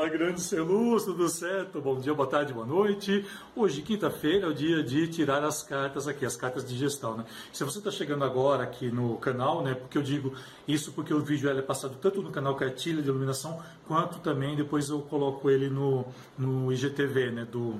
Fala, grande Celuz, tudo certo? Bom dia, boa tarde, boa noite. Hoje, quinta-feira, é o dia de tirar as cartas aqui, as cartas de gestão, né? Se você está chegando agora aqui no canal, né? Porque eu digo isso porque o vídeo é passado tanto no canal Cartilha de Iluminação, quanto também depois eu coloco ele no, no IGTV, né? Do,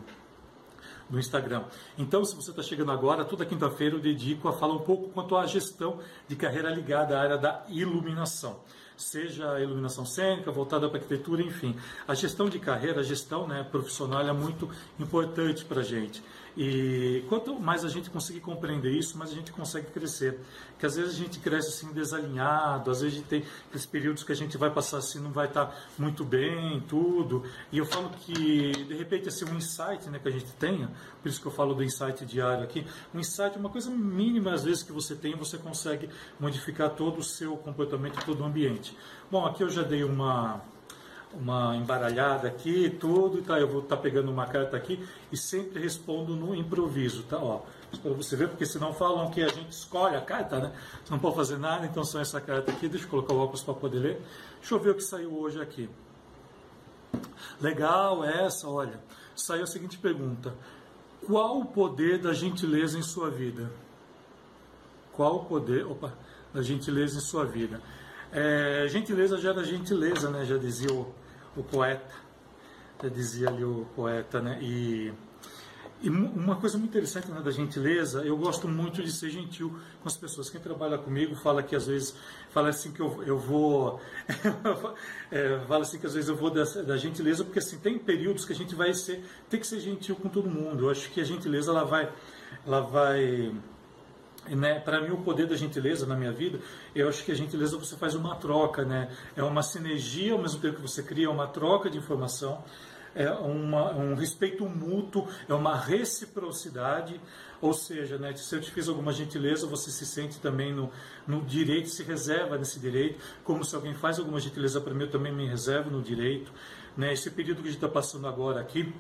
no Instagram. Então, se você está chegando agora, toda quinta-feira eu dedico a falar um pouco quanto à gestão de carreira ligada à área da iluminação seja a iluminação cênica, voltada para arquitetura, enfim. A gestão de carreira, a gestão né, profissional é muito importante para a gente. E quanto mais a gente conseguir compreender isso, mais a gente consegue crescer. Porque às vezes a gente cresce assim desalinhado, às vezes a gente tem aqueles períodos que a gente vai passar assim, não vai estar muito bem, tudo. E eu falo que, de repente, assim, um insight né, que a gente tenha, por isso que eu falo do insight diário aqui, um insight é uma coisa mínima, às vezes, que você tem, você consegue modificar todo o seu comportamento, todo o ambiente. Bom, aqui eu já dei uma uma embaralhada aqui, tudo, tá? Eu vou estar tá pegando uma carta aqui e sempre respondo no improviso, tá? Ó, para você ver, porque senão falam que a gente escolhe a carta, né? Você não pode fazer nada, então só essa carta aqui. Deixa eu colocar o óculos para poder ler. Deixa eu ver o que saiu hoje aqui. Legal, essa, olha. Saiu a seguinte pergunta: Qual o poder da gentileza em sua vida? Qual o poder, opa, da gentileza em sua vida? É, gentileza gera gentileza, né? Já dizia o, o poeta, dizia ali o poeta, né? E, e uma coisa muito interessante né, da gentileza, eu gosto muito de ser gentil com as pessoas. Quem trabalha comigo fala que às vezes fala assim que eu, eu vou é, fala assim que às vezes eu vou da, da, gentileza porque assim tem períodos que a gente vai ser tem que ser gentil com todo mundo. Eu acho que a gentileza ela vai ela vai né, para mim o poder da gentileza na minha vida, eu acho que a gentileza você faz uma troca, né? É uma sinergia ao mesmo tempo que você cria uma troca de informação, é uma, um respeito mútuo, é uma reciprocidade, ou seja, né, se eu te fiz alguma gentileza, você se sente também no, no direito, se reserva nesse direito, como se alguém faz alguma gentileza para mim, eu também me reservo no direito. Né? Esse período que a gente está passando agora aqui,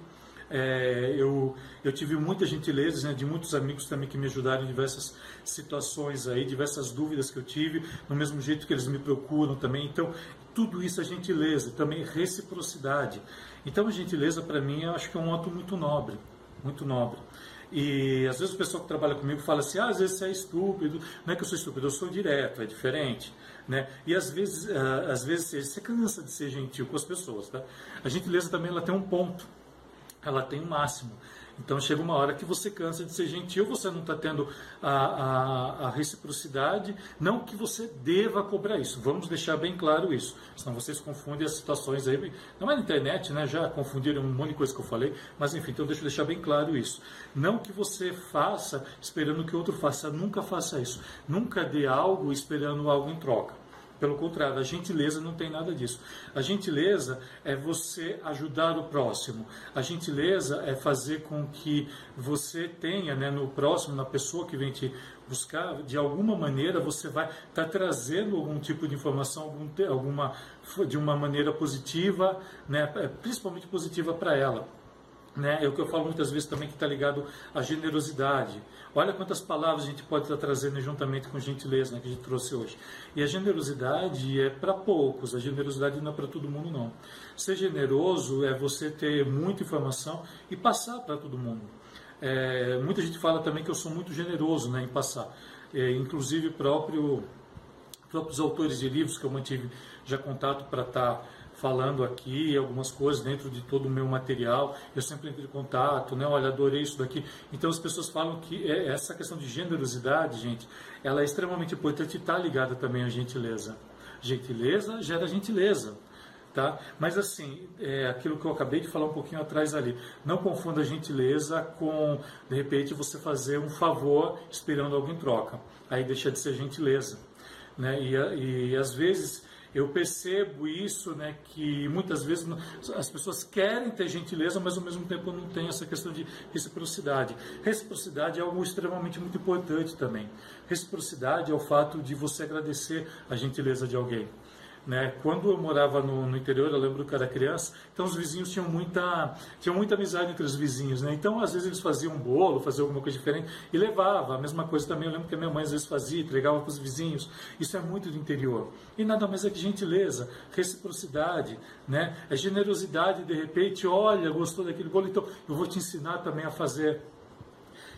é, eu, eu tive muita gentileza né, de muitos amigos também que me ajudaram em diversas situações aí, diversas dúvidas que eu tive, no mesmo jeito que eles me procuram também. Então, tudo isso é gentileza, também reciprocidade. Então, a gentileza para mim eu acho que é um ato muito nobre, muito nobre. E às vezes o pessoal que trabalha comigo fala assim, ah, às vezes você é estúpido. Não é que eu sou estúpido, eu sou direto, é diferente. Né? E às vezes, uh, às vezes você cansa de ser gentil com as pessoas. Tá? A gentileza também ela tem um ponto ela tem um máximo. Então chega uma hora que você cansa de ser gentil, você não está tendo a, a, a, reciprocidade, não que você deva cobrar isso. Vamos deixar bem claro isso. Senão vocês confundem as situações aí. Não é na internet, né? Já confundiram um monte de coisa que eu falei, mas enfim, então deixa eu deixar bem claro isso. Não que você faça esperando que outro faça, nunca faça isso. Nunca dê algo esperando algo em troca. Pelo contrário, a gentileza não tem nada disso. A gentileza é você ajudar o próximo. A gentileza é fazer com que você tenha né, no próximo, na pessoa que vem te buscar, de alguma maneira você vai estar tá trazendo algum tipo de informação, algum, alguma, de uma maneira positiva, né, é, principalmente positiva para ela. Né? É o que eu falo muitas vezes também que está ligado à generosidade. Olha quantas palavras a gente pode estar trazendo juntamente com gentileza né, que a gente trouxe hoje. E a generosidade é para poucos, a generosidade não é para todo mundo não. Ser generoso é você ter muita informação e passar para todo mundo. É, muita gente fala também que eu sou muito generoso né, em passar. É, inclusive próprio, próprios autores de livros que eu mantive já contato para estar tá falando aqui algumas coisas dentro de todo o meu material. Eu sempre entro em contato, né? Olha, adorei isso daqui. Então as pessoas falam que é, essa questão de generosidade, gente, ela é extremamente importante e está ligada também à gentileza. Gentileza gera gentileza. Tá? Mas assim, é aquilo que eu acabei de falar um pouquinho atrás ali. Não confunda gentileza com, de repente, você fazer um favor esperando alguém troca. Aí deixa de ser gentileza. Né? E, e às vezes eu percebo isso, né, que muitas vezes as pessoas querem ter gentileza, mas ao mesmo tempo não tem essa questão de reciprocidade. Reciprocidade é algo extremamente muito importante também. Reciprocidade é o fato de você agradecer a gentileza de alguém. Né? Quando eu morava no, no, interior, eu lembro que era criança, então os vizinhos tinham muita, tinham muita amizade entre os vizinhos. Né? Então, às vezes, eles faziam um bolo, faziam alguma coisa diferente e levava. A mesma coisa também, eu lembro que a minha mãe às vezes fazia, entregava para os vizinhos. Isso é muito do interior. E nada mais é que gentileza, reciprocidade, né? é generosidade. De repente, olha, gostou daquele bolo, então eu vou te ensinar também a fazer.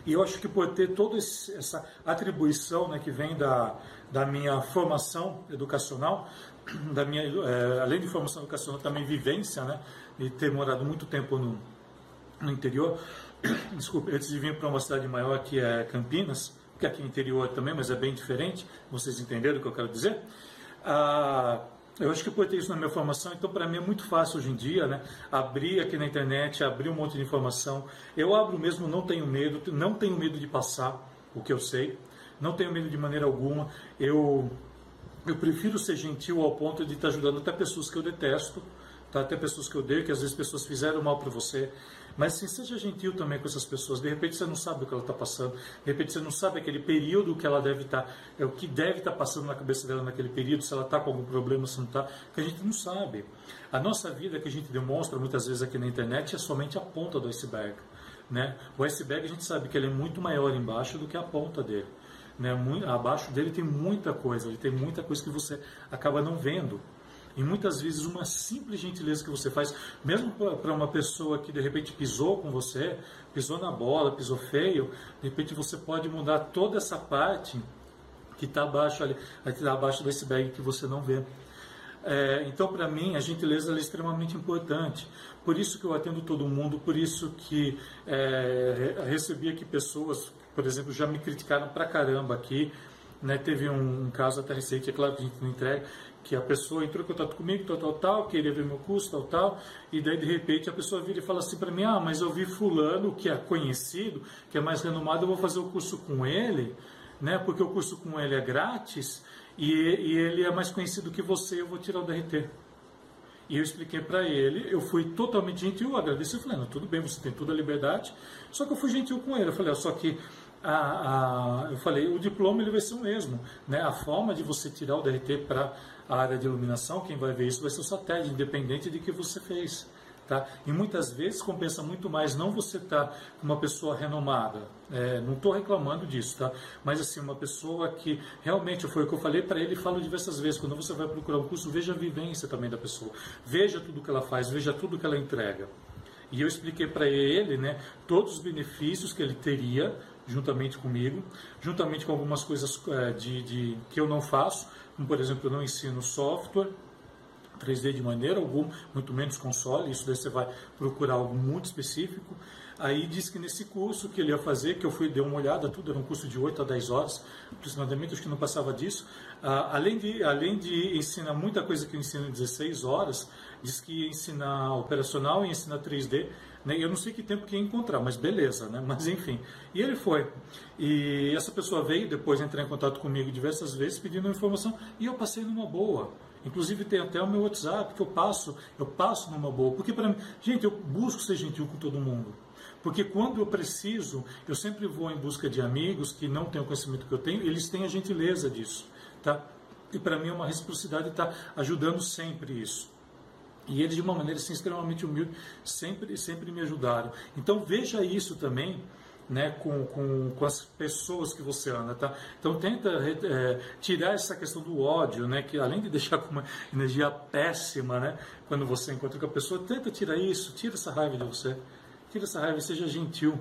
E eu acho que por ter toda essa atribuição né, que vem da, da minha formação educacional, da minha, é, além de formação educacional, também vivência, né? E ter morado muito tempo no, no interior. Desculpe, antes de vir para uma cidade maior que é Campinas, que aqui é interior também, mas é bem diferente, vocês entenderam o que eu quero dizer? Ah, eu acho que por ter isso na minha formação, então para mim é muito fácil hoje em dia, né? Abrir aqui na internet, abrir um monte de informação. Eu abro mesmo, não tenho medo, não tenho medo de passar o que eu sei, não tenho medo de maneira alguma. Eu eu prefiro ser gentil ao ponto de estar ajudando até pessoas que eu detesto, tá? até pessoas que eu odeio, que às vezes pessoas fizeram mal para você. Mas sim, seja gentil também com essas pessoas. De repente você não sabe o que ela está passando. De repente você não sabe aquele período que ela deve estar, tá, é o que deve estar tá passando na cabeça dela naquele período, se ela está com algum problema, se não está, que a gente não sabe. A nossa vida que a gente demonstra muitas vezes aqui na internet é somente a ponta do iceberg. Né? O iceberg a gente sabe que ele é muito maior embaixo do que a ponta dele. Né? Muito, abaixo dele tem muita coisa, ele tem muita coisa que você acaba não vendo. E muitas vezes uma simples gentileza que você faz, mesmo para uma pessoa que de repente pisou com você, pisou na bola, pisou feio, de repente você pode mudar toda essa parte que está abaixo ali, tá abaixo do iceberg que você não vê. É, então, para mim, a gentileza é extremamente importante. Por isso que eu atendo todo mundo, por isso que é, recebi aqui pessoas por exemplo, já me criticaram pra caramba aqui. Né? Teve um, um caso até recente, é claro que a gente não entrega, que a pessoa entrou em contato comigo, tal, tal, tal, queria ver meu curso, tal, tal, e daí de repente a pessoa vira e fala assim para mim, ah, mas eu vi fulano que é conhecido, que é mais renomado, eu vou fazer o curso com ele, né, porque o curso com ele é grátis, e, e ele é mais conhecido que você, eu vou tirar o DRT. E eu expliquei para ele, eu fui totalmente gentil, agradeci, eu falei, não, tudo bem, você tem toda a liberdade, só que eu fui gentil com ele, eu falei, só que a, a, eu falei, o diploma ele vai ser o mesmo. Né? A forma de você tirar o DRT para a área de iluminação, quem vai ver isso vai ser o satélite, independente de que você fez. Tá? E muitas vezes compensa muito mais não você estar tá uma pessoa renomada, é, não estou reclamando disso, tá? mas assim, uma pessoa que realmente, foi o que eu falei para ele falo diversas vezes, quando você vai procurar um curso, veja a vivência também da pessoa, veja tudo que ela faz, veja tudo que ela entrega. E eu expliquei para ele né, todos os benefícios que ele teria juntamente comigo, juntamente com algumas coisas é, de, de, que eu não faço, como por exemplo, eu não ensino software 3D de maneira alguma, muito menos console, isso daí você vai procurar algo muito específico. Aí disse que nesse curso que ele ia fazer, que eu fui, dei uma olhada, tudo era um curso de 8 a 10 horas, aproximadamente, acho que não passava disso. Ah, além, de, além de ensinar muita coisa que eu ensino em 16 horas, disse que ia ensinar operacional e ensinar 3D, né? Eu não sei que tempo que ia encontrar, mas beleza, né? Mas enfim. E ele foi. E essa pessoa veio depois entrar em contato comigo diversas vezes pedindo informação e eu passei numa boa. Inclusive tem até o meu WhatsApp que eu passo, eu passo numa boa. Porque para mim, gente, eu busco ser gentil com todo mundo. Porque quando eu preciso, eu sempre vou em busca de amigos que não têm o conhecimento que eu tenho, eles têm a gentileza disso, tá? E para mim é uma reciprocidade estar tá ajudando sempre isso. E eles, de uma maneira assim, extremamente humilde, sempre, sempre me ajudaram. Então veja isso também né, com, com, com as pessoas que você anda. Tá? Então tenta é, tirar essa questão do ódio, né, que além de deixar com uma energia péssima né, quando você encontra com a pessoa, tenta tirar isso, tira essa raiva de você. Tira essa raiva e seja gentil.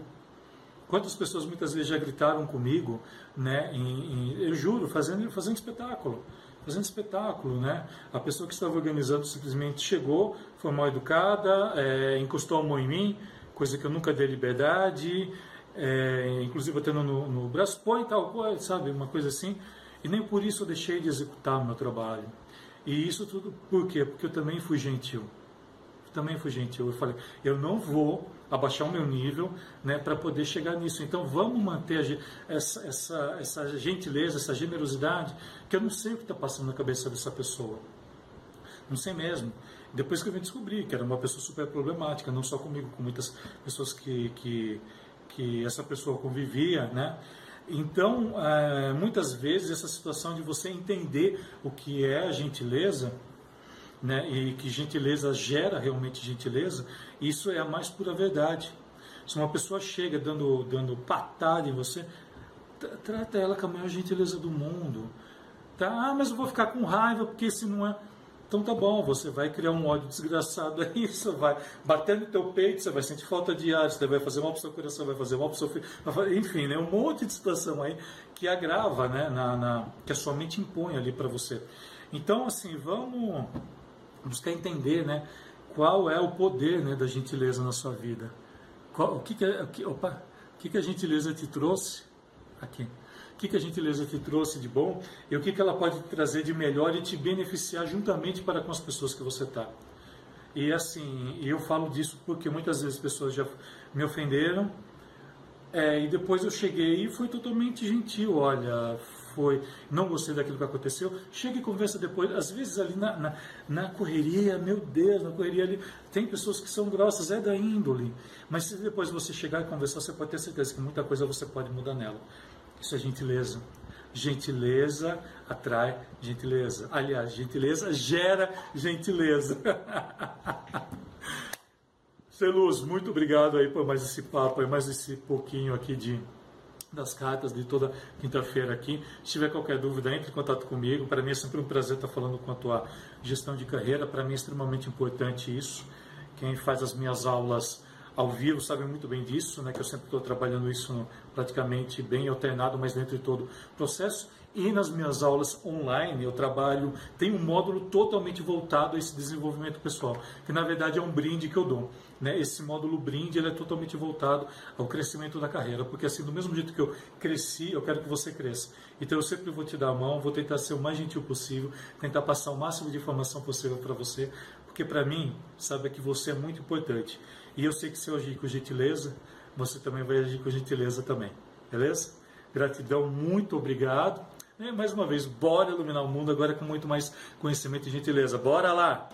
Quantas pessoas muitas vezes já gritaram comigo, né, em, em, eu juro, fazendo, fazendo espetáculo fazendo espetáculo, né? A pessoa que estava organizando simplesmente chegou, foi mal educada, é, encostou a mão em mim, coisa que eu nunca dei liberdade, é, inclusive batendo no, no braço, põe tal coisa, sabe? Uma coisa assim. E nem por isso eu deixei de executar o meu trabalho. E isso tudo por quê? Porque eu também fui gentil. também fui gentil. Eu falei, eu não vou abaixar o meu nível né, para poder chegar nisso. Então vamos manter essa, essa, essa gentileza, essa generosidade, que eu não sei o que está passando na cabeça dessa pessoa. Não sei mesmo. Depois que eu vim descobrir que era uma pessoa super problemática, não só comigo, com muitas pessoas que, que, que essa pessoa convivia, né? Então, é, muitas vezes, essa situação de você entender o que é a gentileza né, e que gentileza gera realmente gentileza, isso é a mais pura verdade. Se uma pessoa chega dando, dando patada em você, trata ela com a maior gentileza do mundo. Tá? Ah, mas eu vou ficar com raiva porque se não é. Então tá bom, você vai criar um ódio desgraçado aí, você vai bater no teu peito, você vai sentir falta de ar, você vai fazer mal para o seu coração, vai fazer mal para o seu filho, enfim, né, um monte de situação aí que agrava, né, na, na que a sua mente impõe ali para você. Então, assim, vamos buscar entender, né, qual é o poder, né, da gentileza na sua vida. Qual, o que que, o que, opa, o que que a gentileza te trouxe aqui? que, que a gentileza te trouxe de bom e o que, que ela pode trazer de melhor e te beneficiar juntamente para com as pessoas que você está. E assim, eu falo disso porque muitas vezes pessoas já me ofenderam é, e depois eu cheguei e fui totalmente gentil. Olha, foi, não gostei daquilo que aconteceu. Chega e conversa depois. Às vezes ali na, na, na, correria, meu Deus, na correria ali, tem pessoas que são grossas, é da índole. Mas se depois você chegar e conversar, você pode ter certeza que muita coisa você pode mudar nela. Isso é gentileza. Gentileza atrai gentileza. Aliás, gentileza gera gentileza. Celuz, muito obrigado aí por mais esse papo, mais esse pouquinho aqui de das cartas de toda quinta-feira aqui. Se tiver qualquer dúvida, entre em contato comigo. Para mim é sempre um prazer estar falando quanto à gestão de carreira. Para mim é extremamente importante isso. Quem faz as minhas aulas ao vivo sabem muito bem disso, né, que eu sempre estou trabalhando isso praticamente bem alternado, mas dentro de todo o processo. E nas minhas aulas online eu trabalho, tem um módulo totalmente voltado a esse desenvolvimento pessoal, que na verdade é um brinde que eu dou. Né? Esse módulo brinde ele é totalmente voltado ao crescimento da carreira, porque assim, do mesmo jeito que eu cresci, eu quero que você cresça. Então eu sempre vou te dar a mão, vou tentar ser o mais gentil possível, tentar passar o máximo de informação possível para você, porque para mim, sabe que você é muito importante. E eu sei que se eu agir com gentileza, você também vai agir com gentileza também. Beleza? Gratidão, muito obrigado. E mais uma vez, bora iluminar o mundo agora com muito mais conhecimento e gentileza. Bora lá!